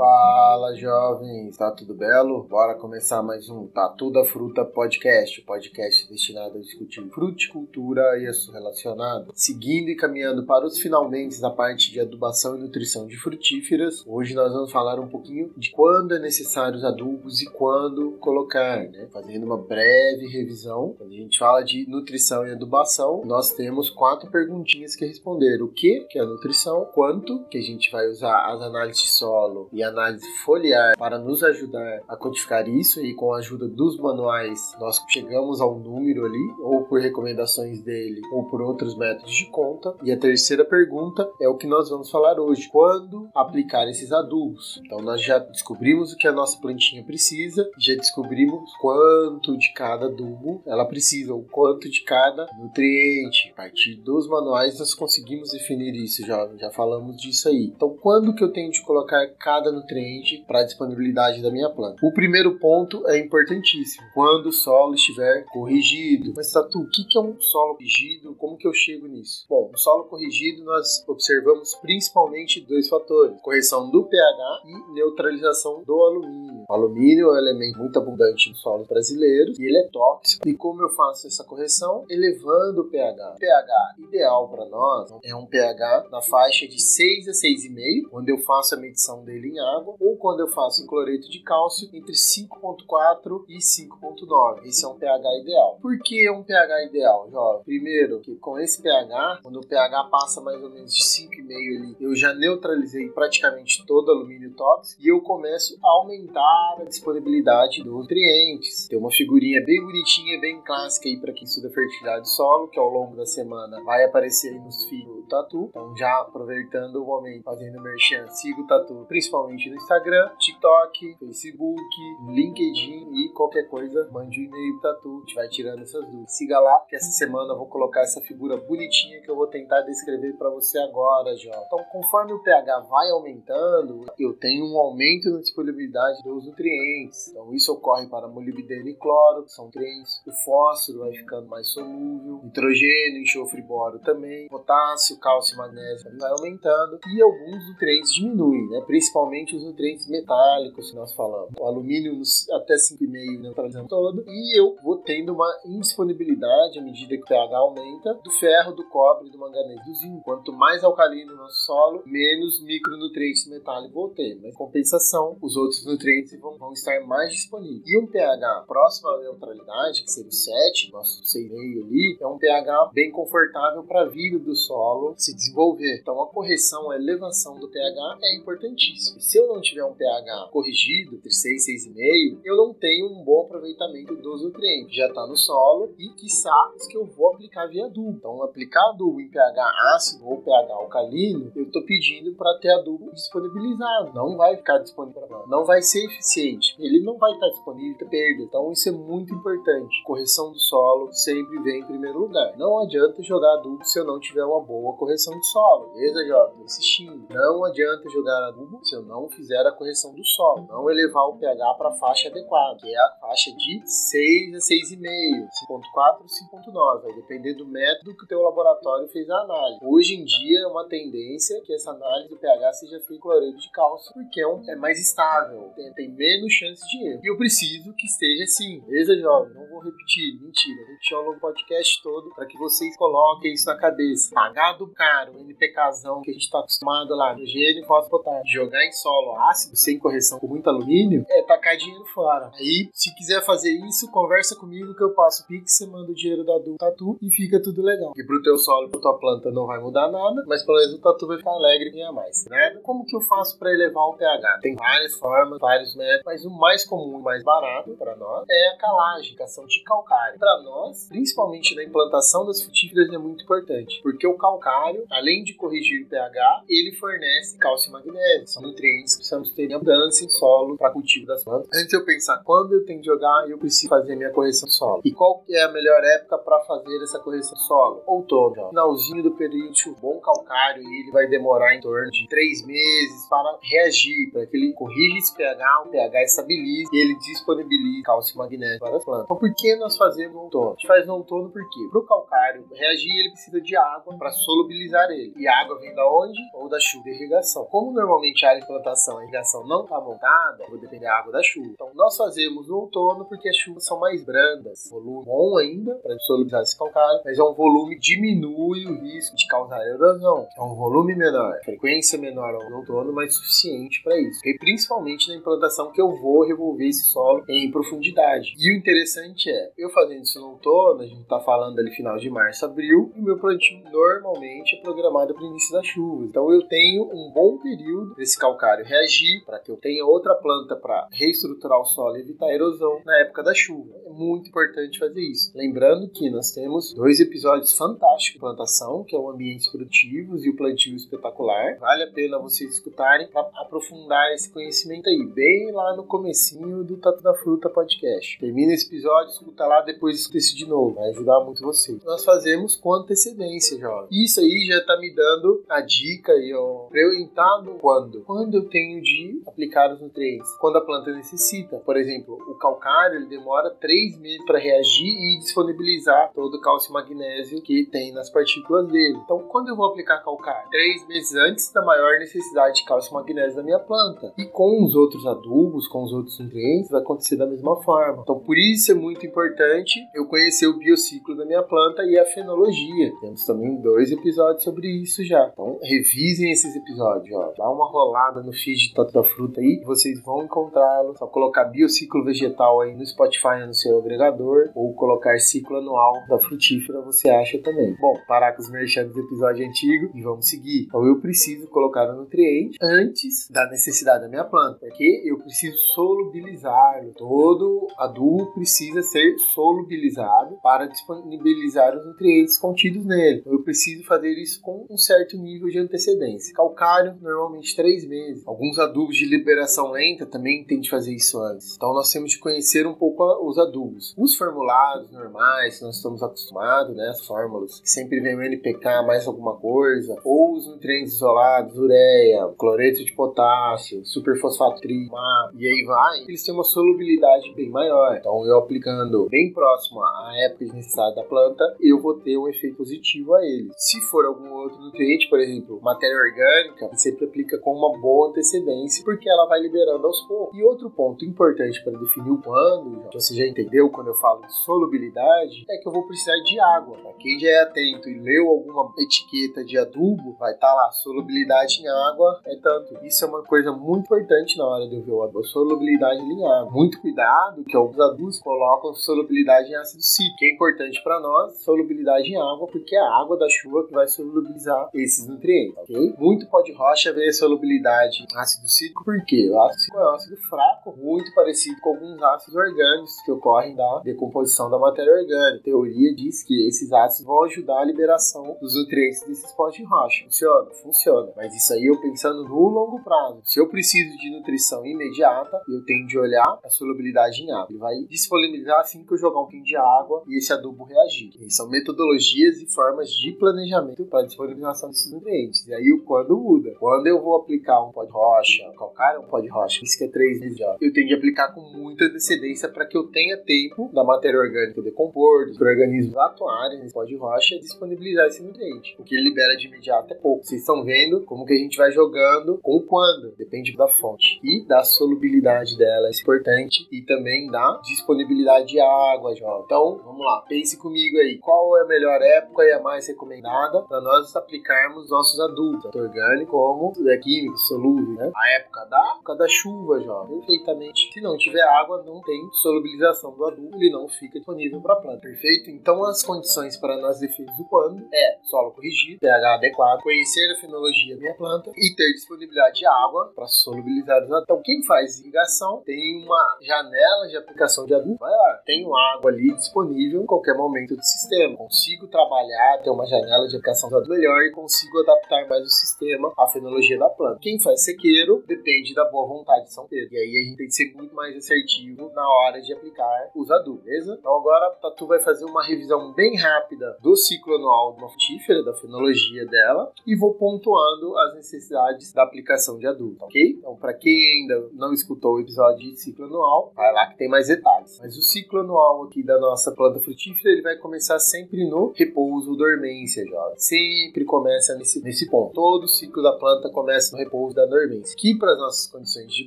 Fala jovens, tá tudo belo? Bora começar mais um Tatu da Fruta Podcast, o podcast destinado a discutir fruticultura e assuntos relacionados. Seguindo e caminhando para os finalmente da parte de adubação e nutrição de frutíferas, hoje nós vamos falar um pouquinho de quando é necessário os adubos e quando colocar, né? Fazendo uma breve revisão. Quando a gente fala de nutrição e adubação, nós temos quatro perguntinhas que responder. O que, que é a nutrição? Quanto, que a gente vai usar as análises de solo e análise foliar para nos ajudar a codificar isso e com a ajuda dos manuais nós chegamos a um número ali, ou por recomendações dele, ou por outros métodos de conta. E a terceira pergunta é o que nós vamos falar hoje: quando aplicar esses adubos? Então nós já descobrimos o que a nossa plantinha precisa, já descobrimos quanto de cada adubo ela precisa, ou quanto de cada nutriente. A partir dos manuais nós conseguimos definir isso, já, já falamos disso aí. Então quando que eu tenho de colocar cada nutriente para a disponibilidade da minha planta? O primeiro ponto é importantíssimo, quando o solo estiver corrigido. Mas Tatu, o que é um solo corrigido? Como que eu chego nisso? Bom, o solo corrigido nós observamos principalmente dois fatores: correção do pH e neutralização do alumínio. O alumínio é um elemento muito abundante no solo brasileiro e ele é tóxico. E como eu faço essa correção? Elevando o pH. O pH ideal para nós é um pH na faixa de 6 a 6,5, quando eu faço a medição dele em água, ou quando eu faço em cloreto de cálcio entre 5,4 e 5,9. Esse é um pH ideal. Por que é um pH ideal, jovem? Primeiro, que com esse pH, quando o pH passa mais ou menos de 5,5 ali, eu já neutralizei praticamente todo o alumínio tóxico e eu começo a aumentar a disponibilidade dos nutrientes. Tem uma figurinha bem bonitinha, bem clássica aí para quem estuda fertilidade do solo, que ao longo da semana vai aparecer aí nos feeds do Tatu. Então, já aproveitando o momento, fazendo merchan, siga o Tatu, principalmente no Instagram, TikTok, Facebook, LinkedIn e qualquer coisa, mande um e-mail pro Tatu, a gente vai tirando essas dúvidas. Siga lá, que essa semana eu vou colocar essa figura bonitinha que eu vou tentar descrever para você agora, Jó. Então, conforme o pH vai aumentando, eu tenho um aumento na disponibilidade dos nutrientes. Então, isso ocorre para molibdeno e cloro, que são nutrientes. O fósforo vai ficando mais solúvel, nitrogênio, enxofre e boro também, potássio, cálcio e magnésio vai aumentando e alguns nutrientes diminuem, né? principalmente os nutrientes metálicos que nós falamos. O alumínio até 5,5 neutralizando todo e eu vou tendo uma indisponibilidade à medida que o pH aumenta do ferro, do cobre, do manganês, do zinco. Quanto mais alcalino o nosso solo, menos micronutrientes metálicos vou ter. Mas, em compensação, os outros nutrientes vão, vão estar mais disponíveis. E um pH próximo à neutralidade, que seria o 7, nosso 6,5 ali, é um pH bem confortável para a vida do solo se desenvolver. Então, a correção, a elevação do pH é importantíssima. Se eu não tiver um pH corrigido, entre 6 e 6,5, eu não tenho um bom aproveitamento dos nutrientes. Já está no solo e, quiçá, os que eu vou aplicar via adubo. Então, aplicar adubo em pH ácido ou pH alcalino, eu estou pedindo para ter adubo disponibilizado. Não vai ficar disponível para Não vai ser eficiente. Ele não vai estar disponível para perda. Então, isso é muito importante. Correção do solo sempre vem em primeiro lugar. Não adianta jogar adubo se eu não tiver uma boa correção do solo. Beleza? Tô insistindo. Não adianta jogar adubo se eu não fizer a correção do solo. Não elevar o pH para a faixa adequada, que é a faixa de 6 a 6,5, 5.4 5.9. Vai depender do método que o teu laboratório fez a análise. Hoje em dia é uma tendência que essa análise do pH seja feita com cloreto de cálcio, porque é, um, é mais estável, tem, tem, menos chance de erro. E eu preciso que esteja assim. Beleza, jovem? Não vou repetir. Mentira. Repetir ao longo do podcast todo para que vocês coloquem isso na cabeça. Pagar do caro, NPKzão que a gente está acostumado lá, no gênio fosfotário, jogar em solo ácido, sem correção, com muito alumínio, é tacar dinheiro fora. Aí, se quiser fazer isso, conversa comigo que eu passo o Pix, você manda o dinheiro da do tatu e fica tudo legal. E pro teu solo, pra tua planta não vai mudar nada, mas pelo menos o tatu vai ficar alegre e ganhar mais, né? Como que eu faço para elevar o pH? Tem várias formas, vários métodos, mas o mais comum e mais barato para nós é a calagem, ação de calcário. Para nós, principalmente na implantação das frutíferas, é muito importante, porque o calcário, além de corrigir o pH, ele fornece cálcio e magnésio. São nutrientes precisamos ter abundância em solo para cultivo das plantas. Antes eu pensar quando eu tenho que jogar, eu preciso fazer minha correção solo. E qual que é a melhor época para fazer essa correção solo? Outono, finalzinho do período de bom calcário e ele vai demorar em torno de três meses para reagir, para que ele corrija esse pH, o pH estabilize e ele disponibilize cálcio magnésio para as plantas. Então, por que nós fazemos no outono? A gente faz no outono porque para o calcário reagir, ele precisa de água para solubilizar ele. E a água vem da onde? Ou da chuva e irrigação. Como normalmente a área plantação, a irrigação não está montada, vou depender da água da chuva. Então, nós fazemos no outono porque as chuvas são mais brandas. Volume bom ainda para solubilizar esse calcário, mas é um volume que diminui o risco de causar erosão. É um volume menor, frequência menor no outono, mas suficiente para isso. E principalmente na implantação que eu vou revolver esse solo em profundidade. E o interessante é, eu fazendo isso no outono, a gente está falando ali final de março, abril, e o meu plantio normalmente é programado para o início da chuva. Então eu tenho um bom período para esse calcário reagir, para que eu tenha outra planta para reestruturar o solo e evitar erosão na época da chuva. É muito importante fazer isso. Lembrando que nós temos dois episódios fantásticos de plantação, que é o Ambientes Produtivos e o Plantio Espetacular. Vale a pena vocês escutarem para aprofundar esse conhecimento aí, bem lá no comecinho do Tatu da Fruta podcast. Termina esse episódio, escuta lá, depois escuta esse de novo, vai ajudar muito você. Nós fazemos com antecedência, jovem. Isso aí já tá me dando a dica aí, ó, pra eu entrar no quando. Quando eu tenho de aplicar os nutrientes? Quando a planta necessita. Por exemplo, o calcário, ele demora três meses para reagir e disponibilizar todo o cálcio e magnésio que tem nas partículas dele. Então, quando eu vou aplicar calcário? Três meses antes da maior necessidade de cálcio e magnésio da minha planta. E com os outros adubos, com os outros nutrientes, vai acontecer da mesma forma. Então, por isso é muito importante eu conhecer o biociclo da minha planta e a fenologia. Temos também dois episódios sobre isso já. Então, revisem esses episódios, ó. Dá uma rolada no feed Tatu da Fruta aí, vocês vão encontrá-lo. Só colocar biociclo vegetal aí no Spotify no seu agregador ou colocar ciclo anual da frutífera, você acha também. Bom, parar com os merchandising do episódio antigo e vamos seguir. Então, eu preciso colocar o nutriente antes da necessidade da minha planta, porque eu preciso solubilizá-lo. Todo adubo precisa ser solubilizado para disponibilizar os nutrientes contidos nele. Então, eu preciso fazer isso com um certo nível de antecedência. Calcário, normalmente três meses. Alguns adubos de liberação lenta também tem de fazer isso antes. Então, nós temos de conhecer um pouco os adubos. Os formulados normais, que nós estamos acostumados, né, as fórmulas, que sempre vem o NPK mais alguma coisa, ou os nutrientes isolados, ureia, cloreto de potássio, superfosfato tri, e aí vai, eles têm uma solubilidade bem maior. Então, eu aplicando bem próximo à época de necessidade da planta, eu vou ter um efeito positivo a ele. Se for algum outro nutriente, por exemplo, matéria orgânica, sempre aplica com uma boa antecedência, porque ela vai liberando aos poucos. E outro ponto importante para definir o quando, você já entendeu quando eu falo de solubilidade, é que eu vou precisar de água. Pra quem já é atento e leu alguma etiqueta de adubo, vai estar tá lá, solubilidade em água é tanto. Isso é uma coisa muito importante na hora de eu ver o adubo, solubilidade em água. Muito cuidado que alguns adubos colocam solubilidade em ácido cítrico, que é importante para nós, solubilidade em água, porque é a água da chuva que vai solubilizar esses nutrientes, ok? Muito pó de rocha vê solubilidade ácido cítrico, porque o ácido cítrico é um ácido fraco, muito parecido com alguns ácidos orgânicos que ocorrem da decomposição da matéria orgânica. A teoria diz que esses ácidos vão ajudar a liberação dos nutrientes desses pós de rocha. Funciona? Funciona. Mas isso aí eu pensando no longo prazo. Se eu preciso de nutrição imediata, eu tenho de olhar a solubilidade em água. Ele vai disponibilizar assim que eu jogar um pouquinho de água e esse adubo reagir. E são metodologias e formas de planejamento para disponibilização desses nutrientes. E aí o quando muda. Quando eu vou aplicar um pó rocha, calcário é um pó de rocha, isso que é 3 meses já, eu tenho de aplicar com muita antecedência para que eu tenha tempo da matéria orgânica decompor, dos organismos atuarem. Nesse pó de rocha e disponibilizar esse nutriente. O que ele libera de imediato é pouco. Vocês estão vendo como que a gente vai jogando com quando, depende da fonte e da solubilidade dela, é importante, e também da disponibilidade de água, jovem. Então, vamos lá, pense comigo aí, qual é a melhor época e a mais recomendada para nós aplicarmos nossos adultos, tanto orgânico como é químico, solúvel, né? A época da, época da chuva, jovem, perfeitamente. Se não tiver água, não tem solubilização do adubo, ele não fica disponível para a planta, perfeito? Então, as condições para nós definirmos o quando é solo corrigido, pH adequado, conhecer a fenologia da minha planta e ter disponibilidade de água para solubilizar os. Então, quem faz irrigação tem uma janela de aplicação de adubo, lá, tenho água ali disponível em qualquer momento do sistema. Consigo trabalhar, ter uma janela de aplicação de adubo melhor e consigo adaptar mais o sistema à fenologia da planta. Quem faz sequeiro depende da boa vontade de São Pedro. E aí a gente tem que ser muito mais assertivo na hora de aplicar os adubos, beleza? Então agora Tatu vai fazer uma revisão bem rápida do ciclo anual de uma frutífera, da fenologia dela, e vou pontuando as necessidades da aplicação de adulto, ok? Então, para quem ainda não escutou o episódio de ciclo anual, vai lá que tem mais detalhes. Mas o ciclo anual aqui da nossa planta frutífera, ele vai começar sempre no repouso, dormência, jovem. Sempre começa nesse, nesse ponto. Todo o ciclo da planta começa no repouso da dormência. Que para as nossas condições de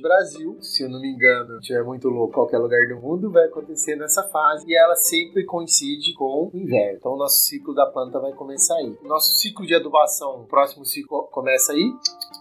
Brasil, se eu não me engano, tiver muito louco qualquer lugar do mundo, vai acontecer nessa fase e ela sempre coincide com o inverno. Então o nosso ciclo da planta vai começar aí. Nosso ciclo de adubação, o próximo ciclo começa aí?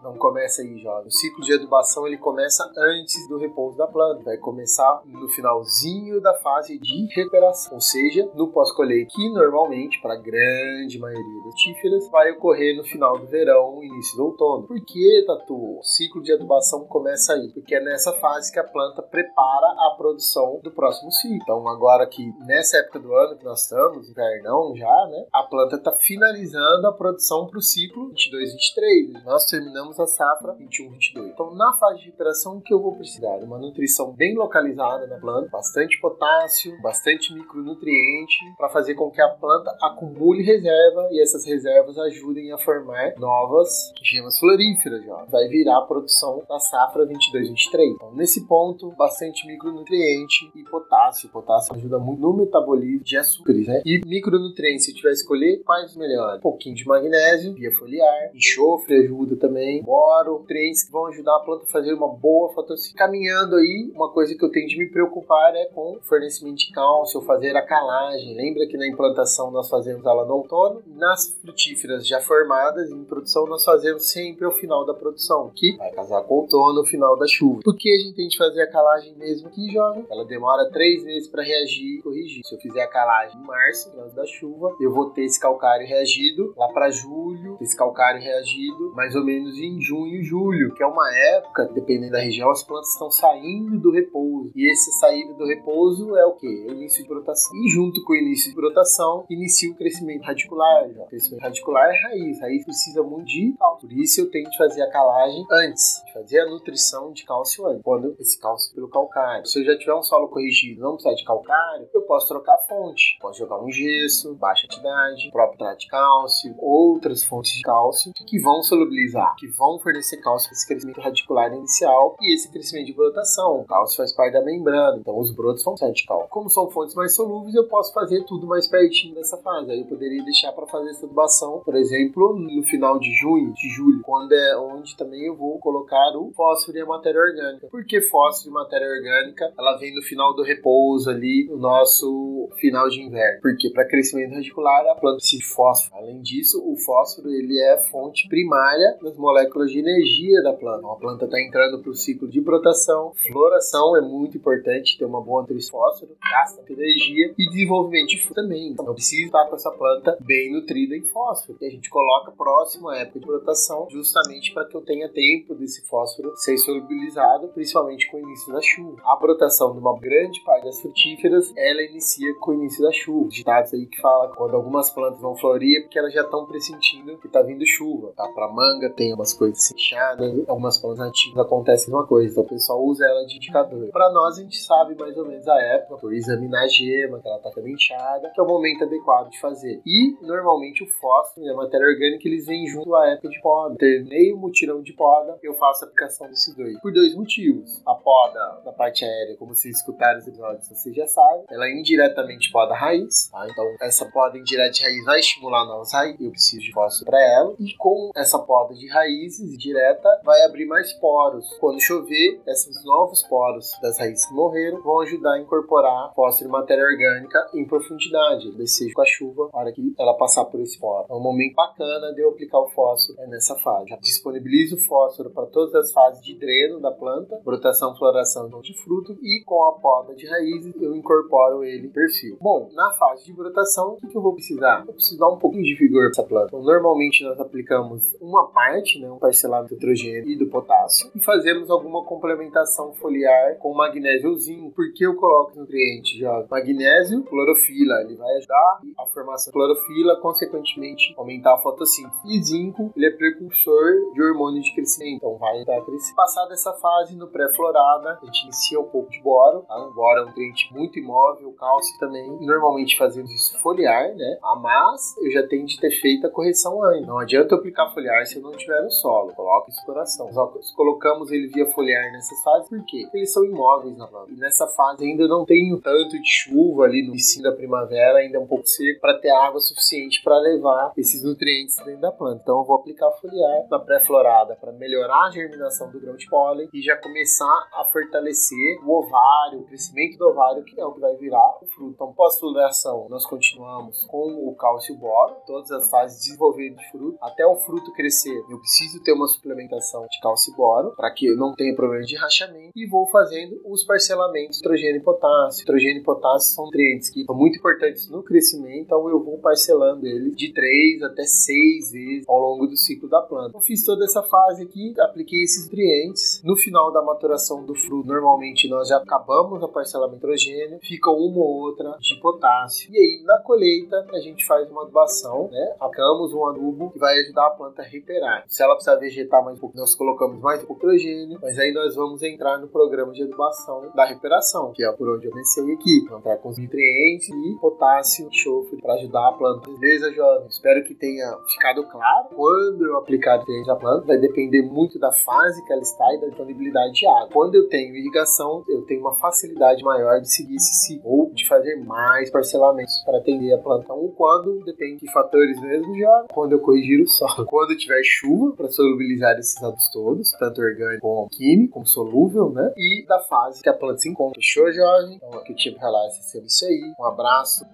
Não começa aí, jovem. O ciclo de adubação ele começa antes do repouso da planta. Vai começar no finalzinho da fase de recuperação, ou seja, no pós-colheita, que normalmente, para a grande maioria das tíferas, vai ocorrer no final do verão, início do outono. Por que, Tatu? O ciclo de adubação começa aí, porque é nessa fase que a planta prepara a produção do próximo ciclo. Então, agora que nessa época do ano que nós estamos, invernão já, né, a planta está finalizando a produção para o ciclo 22-23. Nós terminamos a safra 21-22. Então, na fase de recuperação, o que eu vou precisar? Uma nutrição bem localizada na planta, bastante potássio, bastante micronutriente, para fazer com que a planta acumule reserva e essas reservas ajudem a formar novas gemas floríferas. Já. Vai virar a produção da safra 22-23. Então, nesse ponto, bastante micronutriente e potássio. Potássio ajuda muito no metabolismo de açúcares, né? E micronutrientes, se tiver escolher, quais melhor? Um pouquinho de magnésio, via foliar, enxofre ajuda também, boro, nutrientes que vão ajudar a planta a fazer uma boa fotossíntese. Caminhando aí, uma coisa que eu tenho de me preocupar é com o fornecimento de cálcio, fazer a calagem. Lembra que na implantação nós fazemos ela no outono? Nas frutíferas já formadas em produção, nós fazemos sempre ao final da produção, que vai casar com o outono, o final da chuva. Por que a gente tem de fazer a calagem mesmo aqui, jovem? Ela demora três meses para reagir e corrigir. Se eu fizer a calagem em março, final da chuva, eu vou ter esse calcário reagido lá para julho, esse calcário reagido mais ou menos em junho, julho, que é uma época, dependendo da região, as plantas estão saindo do repouso. E essa saída do repouso é o que? É o início de brotação. E junto com o início de brotação, inicia o crescimento radicular. Já. O crescimento radicular é raiz. Raiz precisa muito de cálcio. Por isso eu tenho que fazer a calagem antes, de fazer a nutrição de cálcio antes. Quando esse cálcio pelo calcário. Se eu já tiver um solo corrigido, não precisar de calcário, eu posso trocar a fonte. Posso jogar um gesso, baixa atividade, próprio trato de cálcio, outras fontes de cálcio que vão solubilizar, que vão fornecer cálcio para esse crescimento radicular inicial e esse crescimento de brotação. O cálcio faz parte da membrana, então os brotos vão sair de cálcio. Como são fontes mais solúveis, eu posso fazer tudo mais pertinho dessa fase. Aí eu poderia deixar para fazer essa adubação, por exemplo, no final de junho, de julho, quando é onde também eu vou colocar o fósforo e a matéria orgânica. Por que fósforo e matéria orgânica? Ela vem no final do repouso ali, no nosso final de inverno. Porque para crescimento radicular a planta precisa de fósforo. Além disso, o fósforo ele é fonte primária das moléculas de energia da planta. A planta está entrando para o ciclo de brotação, floração é muito importante ter uma boa nutrição fósforo, gasta energia e desenvolvimento de fruto também. Então eu preciso estar com essa planta bem nutrida em fósforo, que a gente coloca próximo à época de brotação, justamente para que eu tenha tempo desse fósforo ser solubilizado, principalmente com o início da chuva. A brotação de uma grande parte das frutíferas, ela inicia com o início da chuva. Ditados aí que fala quando algumas plantas vão florir é porque elas já estão pressentindo que está vindo chuva. Tá? Para manga tem umas coisas fechadas, algumas plantas nativas acontece a mesma coisa, então o pessoal usa ela de indicador. Para nós a gente sabe mais ou menos a época, por examinar a gema, que ela está ficando inchada, que é o momento adequado de fazer. E normalmente o fósforo e a matéria orgânica eles vêm junto à época de poda. Terminei o mutirão de poda, eu faço a aplicação desses dois. Por dois motivos. A poda da parte aérea, como vocês escutaram os episódios, vocês já sabem, ela indiretamente poda a raiz. Tá? Então essa poda indireta de raiz vai estimular novas raízes, eu preciso de fósforo para ela. E com essa poda de raízes direta, vai abrir mais poros. Quando chover, esses novos poros das raízes que morreram vão ajudar a incorporar fósforo e matéria orgânica em profundidade. Desejo com a chuva, hora que ela passar por esse poro. É um momento bacana de eu aplicar o fósforo é nessa fase. Já disponibilizo o fósforo para todas as fases de dreno da planta, brotação, floração de fruto e com a poda de raízes eu incorporo ele perfil. Bom, na fase de brotação, o que, que eu vou precisar? Eu preciso dar um pouquinho de vigor para essa planta. Então, normalmente nós aplicamos uma parte, né, um parcelamento do nitrogênio e do potássio. E fazemos alguma complementação foliar com magnésio ou zinco. Por que eu coloco nutriente? Já magnésio, clorofila, ele vai ajudar a formação da clorofila, consequentemente aumentar a fotossíntese. E zinco, ele é precursor de hormônio de crescimento, então vai ajudar a crescer. Passada essa fase, no pré-florada, a gente inicia um pouco de boro. Tá? Boro é um nutriente muito imóvel, cálcio também. Normalmente fazemos isso foliar, né? Mas eu já tenho de ter feito a correção antes. Não adianta eu aplicar foliar se eu não tiver no solo. Coloca coração. Nós colocamos ele via foliar nessas fases? Porque eles são imóveis na planta. E nessa fase ainda não tenho tanto de chuva ali no início da primavera, ainda é um pouco seco, para ter água suficiente para levar esses nutrientes dentro da planta. Então eu vou aplicar foliar na pré-florada para melhorar a germinação do grão de pólen e já começar a fortalecer o ovário, o crescimento do ovário, que é o que vai virar o fruto. Então, pós-floração, nós continuamos com o cálcio boro, todas as fases de desenvolvimento de fruto, até o fruto crescer. Eu preciso ter uma suplementação de cálcio boro para que eu não tenha problema de rachamento e vou fazendo os parcelamentos nitrogênio e potássio. Nitrogênio e potássio são nutrientes que são muito importantes no crescimento, então eu vou parcelando eles de 3 até 6 vezes ao longo do ciclo da planta. Eu fiz toda essa fase aqui, apliquei esses nutrientes. No final da maturação do fruto, normalmente nós já acabamos a parcela nitrogênio, fica uma ou outra de potássio. E aí na colheita a gente faz uma adubação, né? Aplicamos um adubo que vai ajudar a planta a recuperar. Se ela precisar vegetar mais um pouco, nós colocamos mais nitrogênio, mas aí nós vamos entrar no programa de adubação da recuperação, que é por onde eu comecei aqui. Vamos entrar com os nutrientes e potássio, enxofre para ajudar a planta. Beleza, jovem? Espero que tenha ficado claro. Quando eu aplicar nutrientes na planta, vai depender muito da fase que ela está e da disponibilidade de água. Quando eu tenho irrigação, eu tenho uma facilidade maior de seguir esse ciclo ou de fazer mais parcelamentos para atender a planta. Então, quando depende de fatores mesmo, já quando eu corrigir o solo. Quando tiver chuva para solubilizar esses dados todos, tanto orgânico como químico, como solúvel, né? E da fase que a planta se encontra. Fechou, jovem? Então, aqui o Tipo Relaxa recebe isso aí. Um abraço.